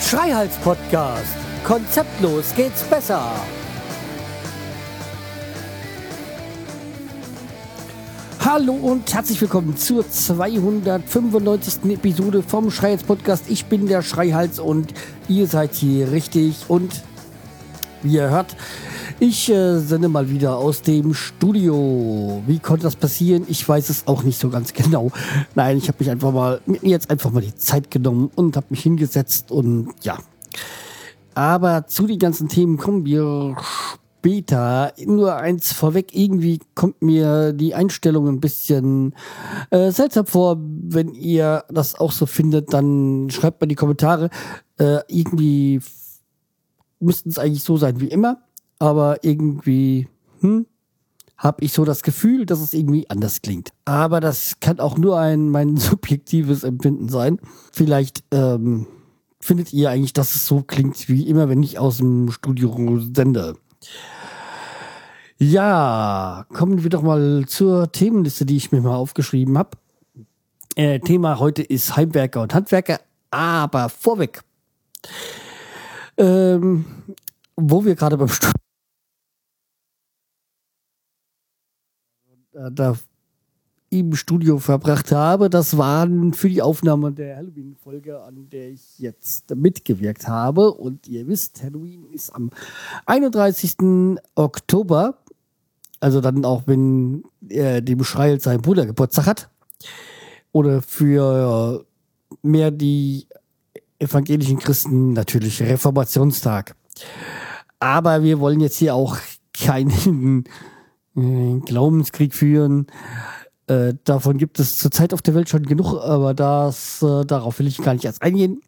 Schreihals Podcast. Konzeptlos geht's besser. Hallo und herzlich willkommen zur 295. Episode vom Schreihals Podcast. Ich bin der Schreihals und ihr seid hier richtig und wie ihr hört, ich äh, sende mal wieder aus dem Studio. Wie konnte das passieren? Ich weiß es auch nicht so ganz genau. Nein, ich habe mich einfach mal mir jetzt einfach mal die Zeit genommen und habe mich hingesetzt und ja. Aber zu den ganzen Themen kommen wir später. Nur eins vorweg, irgendwie kommt mir die Einstellung ein bisschen äh, seltsam vor. Wenn ihr das auch so findet, dann schreibt mal in die Kommentare. Äh, irgendwie müssten es eigentlich so sein wie immer aber irgendwie hm, habe ich so das Gefühl, dass es irgendwie anders klingt. Aber das kann auch nur ein mein subjektives Empfinden sein. Vielleicht ähm, findet ihr eigentlich, dass es so klingt wie immer, wenn ich aus dem Studio sende. Ja, kommen wir doch mal zur Themenliste, die ich mir mal aufgeschrieben habe. Äh, Thema heute ist Heimwerker und Handwerker, aber vorweg. Ähm, wo wir gerade beim Studio da im Studio verbracht habe. Das waren für die Aufnahme der Halloween-Folge, an der ich jetzt mitgewirkt habe. Und ihr wisst, Halloween ist am 31. Oktober. Also dann auch, wenn äh, dem Schreil sein Bruder Geburtstag hat. Oder für mehr die evangelischen Christen natürlich Reformationstag. Aber wir wollen jetzt hier auch keinen äh, Glaubenskrieg führen. Äh, davon gibt es zurzeit auf der Welt schon genug, aber das, äh, darauf will ich gar nicht erst eingehen.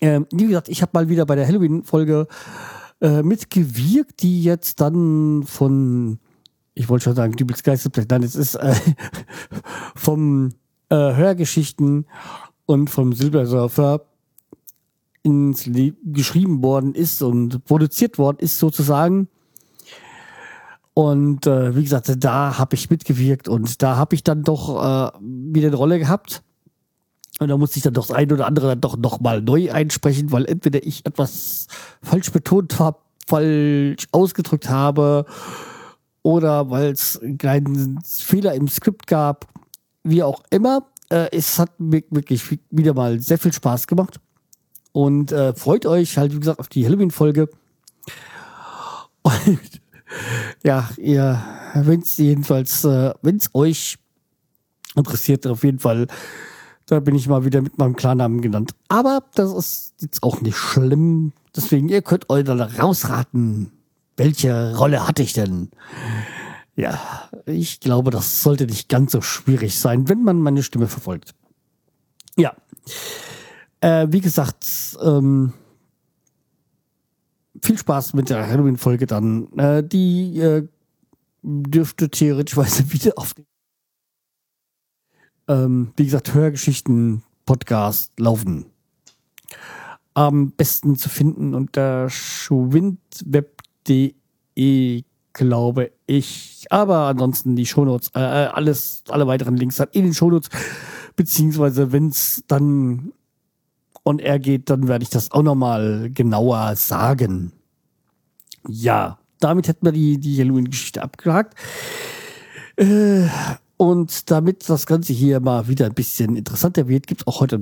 Ähm, wie gesagt, ich habe mal wieder bei der Halloween-Folge äh, mitgewirkt, die jetzt dann von, ich wollte schon sagen, Dübels Geisterblech, nein, es ist äh, vom äh, Hörgeschichten und vom Silbersurfer ins Le geschrieben worden ist und produziert worden ist sozusagen. Und äh, wie gesagt, da habe ich mitgewirkt und da habe ich dann doch äh, wieder eine Rolle gehabt. Und da musste ich dann doch das eine oder andere dann doch nochmal neu einsprechen, weil entweder ich etwas falsch betont habe, falsch ausgedrückt habe oder weil es einen kleinen Fehler im Skript gab, wie auch immer. Äh, es hat mir wirklich wieder mal sehr viel Spaß gemacht. Und äh, freut euch halt, wie gesagt, auf die Halloween-Folge. Ja, ihr, wenn es jedenfalls, äh, wenn es euch interessiert, auf jeden Fall, da bin ich mal wieder mit meinem Klarnamen genannt. Aber das ist jetzt auch nicht schlimm. Deswegen, ihr könnt euch dann rausraten, welche Rolle hatte ich denn? Ja, ich glaube, das sollte nicht ganz so schwierig sein, wenn man meine Stimme verfolgt. Ja. Äh, wie gesagt, ähm, viel Spaß mit der Halloween-Folge dann. Äh, die äh, dürfte theoretisch wieder auf den, ähm, wie gesagt, Hörgeschichten-Podcast laufen. Am besten zu finden unter schwindweb.de, glaube ich. Aber ansonsten die Shownotes, äh, äh alles, alle weiteren Links dann in den Shownotes. Beziehungsweise, wenn es dann on air geht, dann werde ich das auch nochmal genauer sagen. Ja, damit hätten wir die, die Halloween-Geschichte abgehakt. Äh, und damit das Ganze hier mal wieder ein bisschen interessanter wird, gibt es auch heute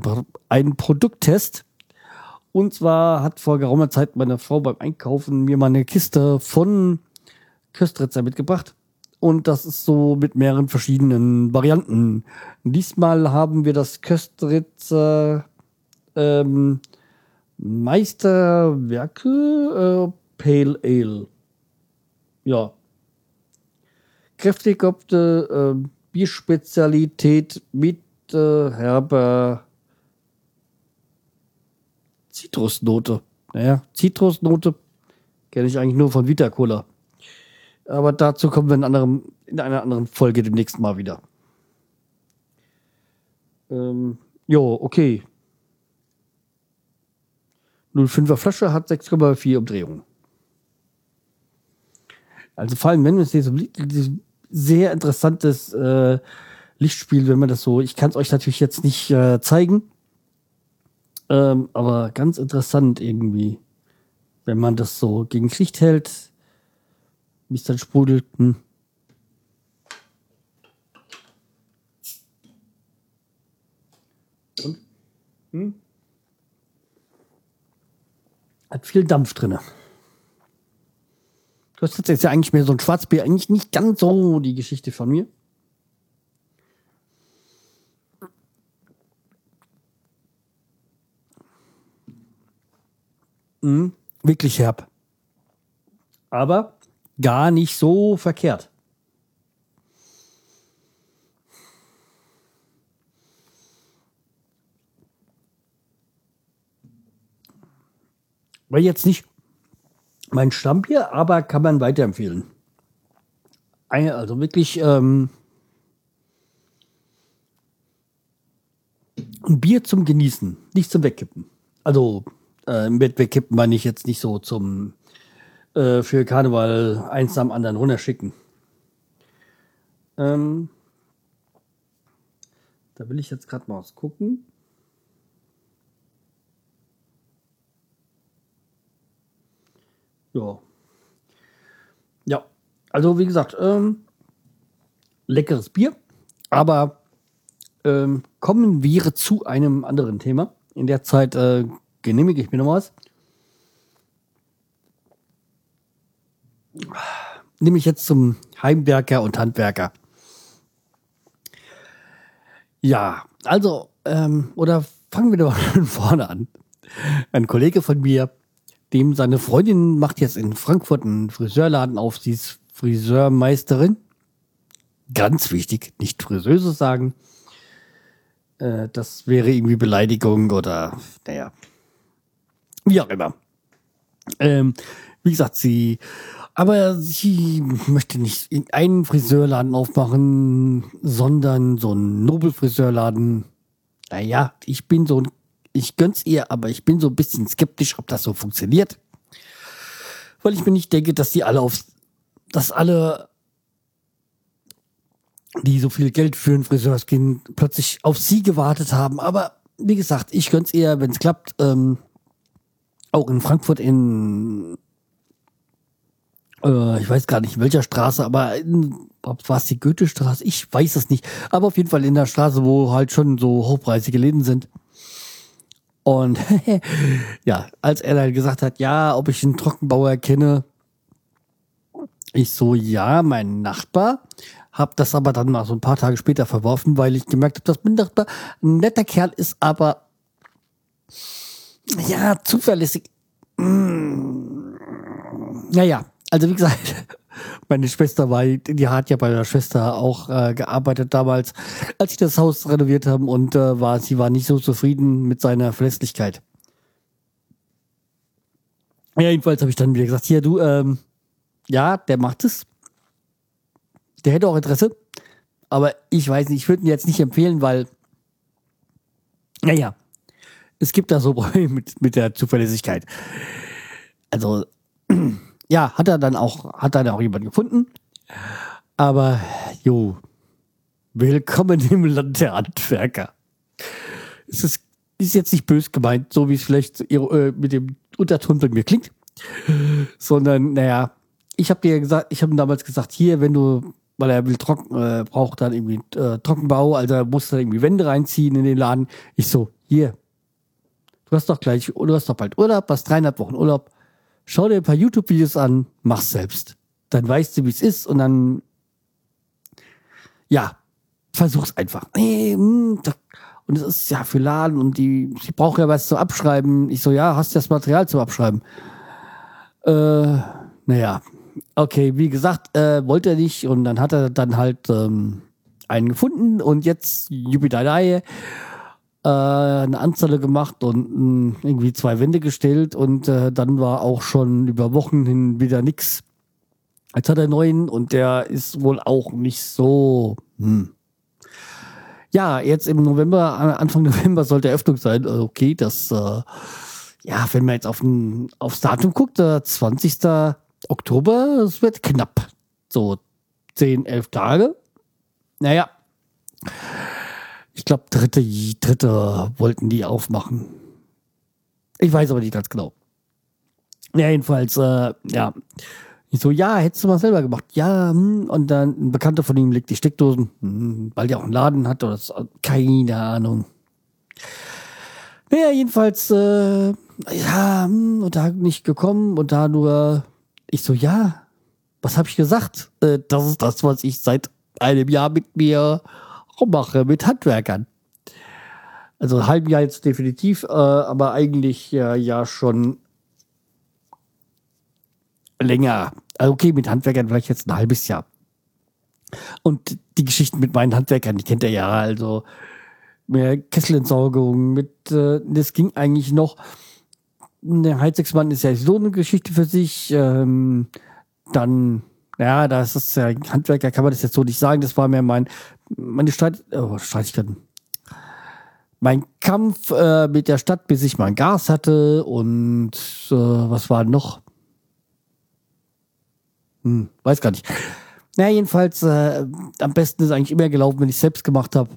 einen Produkttest. Und zwar hat vor geraumer Zeit meine Frau beim Einkaufen mir mal eine Kiste von Köstritzer mitgebracht. Und das ist so mit mehreren verschiedenen Varianten. Diesmal haben wir das Köstritzer ähm, Meisterwerke äh, Pale Ale. Ja. Kräftig äh, Bierspezialität mit äh, herber Zitrusnote. Naja, Zitrusnote kenne ich eigentlich nur von Vita Cola. Aber dazu kommen wir in, anderem, in einer anderen Folge demnächst mal wieder. Ähm, jo, okay. 05er Flasche hat 6,4 Umdrehungen. Also vor allem, wenn es hier so sehr interessantes äh, Lichtspiel, wenn man das so, ich kann es euch natürlich jetzt nicht äh, zeigen, ähm, aber ganz interessant irgendwie, wenn man das so gegen Licht hält, wie es dann sprudelt. Hm. Und? Hm? Hat viel Dampf drin. Das ist jetzt ja eigentlich mehr so ein Schwarzbier, eigentlich nicht ganz so die Geschichte von mir. Mhm, wirklich herb. Aber gar nicht so verkehrt. War jetzt nicht mein Stammbier, aber kann man weiterempfehlen. Also wirklich ähm, ein Bier zum Genießen, nicht zum Wegkippen. Also äh, Bett wegkippen meine ich jetzt nicht so zum äh, für Karneval eins am anderen runterschicken. Ähm, da will ich jetzt gerade mal was gucken. Ja. Ja, also wie gesagt, ähm, leckeres Bier, aber ähm, kommen wir zu einem anderen Thema. In der Zeit äh, genehmige ich mir noch was. Nehme ich jetzt zum Heimwerker und Handwerker. Ja, also, ähm, oder fangen wir doch von vorne an. Ein Kollege von mir dem seine Freundin macht jetzt in Frankfurt einen Friseurladen auf. Sie ist Friseurmeisterin. Ganz wichtig, nicht Friseuse sagen. Äh, das wäre irgendwie Beleidigung oder, naja, wie auch immer. Ähm, wie gesagt, sie, aber sie möchte nicht einen Friseurladen aufmachen, sondern so einen Nobelfriseurladen. Naja, ich bin so ein ich gönn's ihr, aber ich bin so ein bisschen skeptisch, ob das so funktioniert. Weil ich mir nicht denke, dass die alle auf, dass alle, die so viel Geld für einen Friseur gehen, plötzlich auf sie gewartet haben. Aber wie gesagt, ich gönn's ihr, wenn es klappt. Ähm, auch in Frankfurt in, äh, ich weiß gar nicht in welcher Straße, aber in, war es die Goethestraße? Ich weiß es nicht. Aber auf jeden Fall in der Straße, wo halt schon so hochpreisige Läden sind. Und ja, als er dann gesagt hat, ja, ob ich einen Trockenbauer kenne, ich so, ja, mein Nachbar. Hab das aber dann mal so ein paar Tage später verworfen, weil ich gemerkt habe, dass mein Nachbar ein netter Kerl ist, aber ja, zuverlässig. Mm, naja, also wie gesagt, meine Schwester war, die hat ja bei der Schwester auch äh, gearbeitet damals, als sie das Haus renoviert haben und äh, war, sie war nicht so zufrieden mit seiner Verlässlichkeit. Ja, jedenfalls habe ich dann wieder gesagt, hier du, ähm, ja, der macht es. Der hätte auch Interesse. Aber ich weiß nicht, ich würde ihn jetzt nicht empfehlen, weil, naja, es gibt da so Probleme mit, mit der Zuverlässigkeit. Also, ja, hat er dann auch, hat dann auch jemand gefunden. Aber, jo, willkommen im Land der Handwerker. Es ist, ist jetzt nicht bös gemeint, so wie es vielleicht äh, mit dem Unterton bei mir klingt, sondern, naja, ich habe dir gesagt, ich habe damals gesagt, hier, wenn du, weil er will trocken, äh, braucht dann irgendwie äh, Trockenbau, also er muss da irgendwie Wände reinziehen in den Laden. Ich so, hier, du hast doch gleich, du hast doch bald Urlaub, hast dreieinhalb Wochen Urlaub schau dir ein paar YouTube-Videos an, mach's selbst. Dann weißt du, wie es ist und dann, ja, versuch's einfach. Nee, hm, und es ist ja für Laden und die, sie brauchen ja was zum Abschreiben. Ich so, ja, hast du das Material zum Abschreiben? Äh, naja, okay, wie gesagt, äh, wollte er nicht und dann hat er dann halt ähm, einen gefunden und jetzt Jupiter äh, eine Anzahl gemacht und mh, hm, irgendwie zwei Wände gestellt und äh, dann war auch schon über Wochen hin wieder nix. Jetzt hat er neuen und der ist wohl auch nicht so. Hm. Ja, jetzt im November, Anfang November sollte Eröffnung sein. Äh, okay, das, äh, ja, wenn man jetzt auf ein, aufs Datum guckt, der 20. Oktober, es wird knapp. So 10, 11 Tage. Naja, ich glaube, dritte, dritte wollten die aufmachen. Ich weiß aber nicht ganz genau. Ja, jedenfalls, äh, ja. Ich so, ja, hättest du mal selber gemacht. Ja, hm. und dann ein Bekannter von ihm legt die Steckdosen, hm, weil der auch einen Laden hat oder so, keine Ahnung. Naja, jedenfalls, äh, ja, hm, und da nicht gekommen und da nur, ich so, ja, was habe ich gesagt? Äh, das ist das, was ich seit einem Jahr mit mir mache, mit Handwerkern. Also ein halben Jahr jetzt definitiv, äh, aber eigentlich ja, ja schon länger. Also okay, mit Handwerkern vielleicht jetzt ein halbes Jahr. Und die Geschichten mit meinen Handwerkern, die kennt ihr ja, also mit Kesselentsorgung, mit, äh, das ging eigentlich noch. Der Heizungsmann ist ja so eine Geschichte für sich. Ähm, dann, ja, das ist ja Handwerker, kann man das jetzt so nicht sagen. Das war mir mein, meine Streit, oh, Streitigkeiten. Mein Kampf äh, mit der Stadt, bis ich mein Gas hatte und äh, was war noch? Hm, weiß gar nicht. Na, jedenfalls, äh, am besten ist eigentlich immer gelaufen, wenn ich selbst gemacht habe.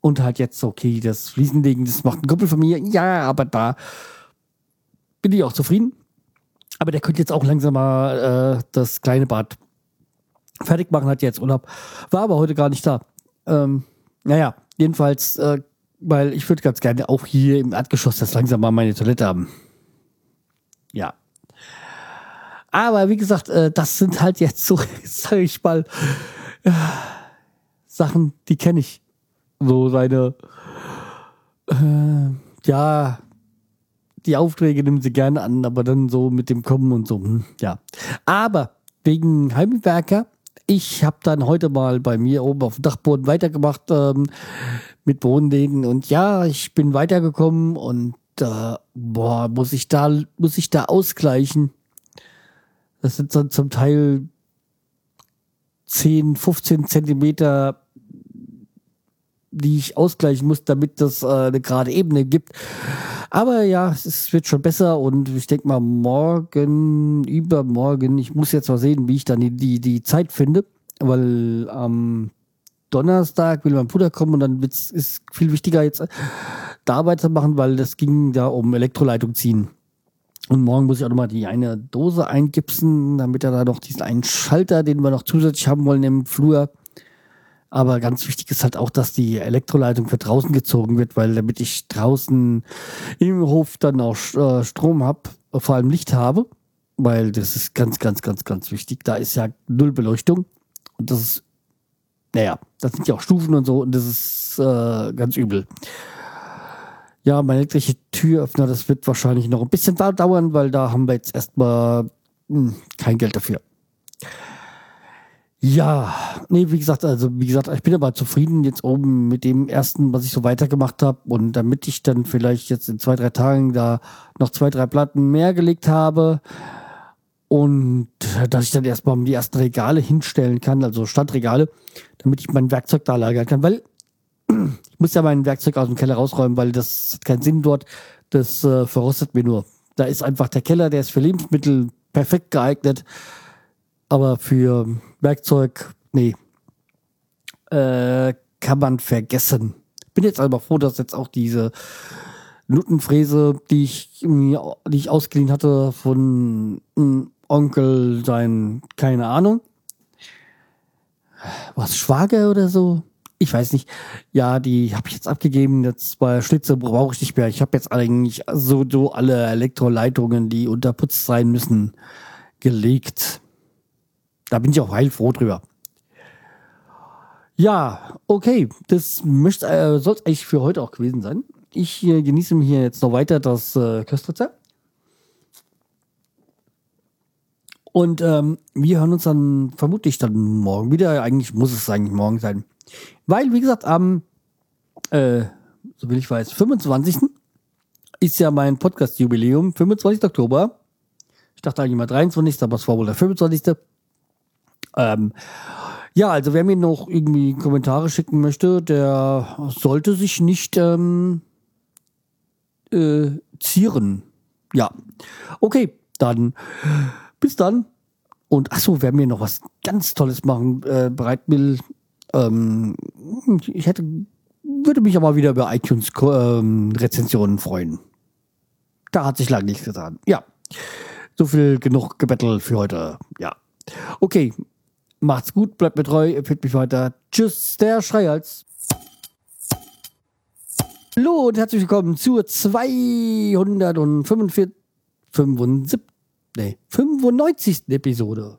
Und halt jetzt, okay, das Fliesenlegen, das macht ein Kumpel von mir. Ja, aber da bin ich auch zufrieden. Aber der könnte jetzt auch langsam mal äh, das kleine Bad fertig machen, hat jetzt Urlaub. War aber heute gar nicht da. Ähm, naja, jedenfalls, äh, weil ich würde ganz gerne auch hier im Erdgeschoss das langsam mal meine Toilette haben. Ja, aber wie gesagt, äh, das sind halt jetzt so, sag ich mal, äh, Sachen, die kenne ich. So seine, äh, ja, die Aufträge nehmen sie gerne an, aber dann so mit dem Kommen und so, hm, ja. Aber wegen Heimwerker, ich habe dann heute mal bei mir oben auf dem Dachboden weitergemacht ähm, mit Bodenläden und ja, ich bin weitergekommen und äh, boah, muss ich da, muss ich da ausgleichen. Das sind dann zum Teil 10, 15 Zentimeter, die ich ausgleichen muss, damit das äh, eine gerade Ebene gibt. Aber ja, es wird schon besser und ich denke mal morgen, übermorgen, ich muss jetzt mal sehen, wie ich dann die, die, die Zeit finde, weil am Donnerstag will mein Bruder kommen und dann ist es viel wichtiger jetzt da weitermachen, weil das ging da um Elektroleitung ziehen. Und morgen muss ich auch nochmal die eine Dose eingipsen, damit er da noch diesen einen Schalter, den wir noch zusätzlich haben wollen im Flur. Aber ganz wichtig ist halt auch, dass die Elektroleitung für draußen gezogen wird, weil damit ich draußen im Hof dann auch äh, Strom habe, vor allem Licht habe, weil das ist ganz, ganz, ganz, ganz wichtig. Da ist ja null Beleuchtung und das ist, naja, das sind ja auch Stufen und so und das ist äh, ganz übel. Ja, mein elektrischer Türöffner, das wird wahrscheinlich noch ein bisschen dauern, weil da haben wir jetzt erstmal hm, kein Geld dafür. Ja, nee, wie gesagt, also wie gesagt, ich bin aber zufrieden jetzt oben mit dem ersten, was ich so weitergemacht habe. Und damit ich dann vielleicht jetzt in zwei, drei Tagen da noch zwei, drei Platten mehr gelegt habe und dass ich dann erstmal die ersten Regale hinstellen kann, also Standregale, damit ich mein Werkzeug da lagern kann, weil ich muss ja mein Werkzeug aus dem Keller rausräumen, weil das hat keinen Sinn dort. Das äh, verrostet mir nur. Da ist einfach der Keller, der ist für Lebensmittel perfekt geeignet, aber für Werkzeug, nee, äh, kann man vergessen. Bin jetzt aber froh, dass jetzt auch diese Nuttenfräse, die ich, die ich ausgeliehen hatte von Onkel, sein, keine Ahnung, was Schwager oder so, ich weiß nicht, ja, die habe ich jetzt abgegeben. Jetzt zwei Schlitze brauche ich nicht mehr. Ich habe jetzt eigentlich so, so alle Elektroleitungen, die unterputzt sein müssen, gelegt. Da bin ich auch heilfroh drüber. Ja, okay, das möchte, äh, soll es eigentlich für heute auch gewesen sein. Ich äh, genieße mir hier jetzt noch weiter das äh, Köstritzer. Und ähm, wir hören uns dann vermutlich dann morgen wieder. Eigentlich muss es eigentlich morgen sein. Weil, wie gesagt, am, äh, so will ich weiß, 25. ist ja mein Podcast-Jubiläum, 25. Oktober. Ich dachte eigentlich mal 23. aber es war wohl der 25. Ähm, ja, also wer mir noch irgendwie Kommentare schicken möchte, der sollte sich nicht ähm, äh, zieren. Ja. Okay, dann bis dann. Und ach so, wer mir noch was ganz Tolles machen äh, bereit will, ähm, ich hätte, würde mich aber wieder über iTunes ähm, freuen. Da hat sich lange nichts getan. Ja, so viel genug gebettelt für heute. Ja, okay. Macht's gut, bleibt mir treu, empfiehlt mich weiter. Tschüss, der Schreihals. Hallo und herzlich willkommen zur 245, 75, nee, 95. Episode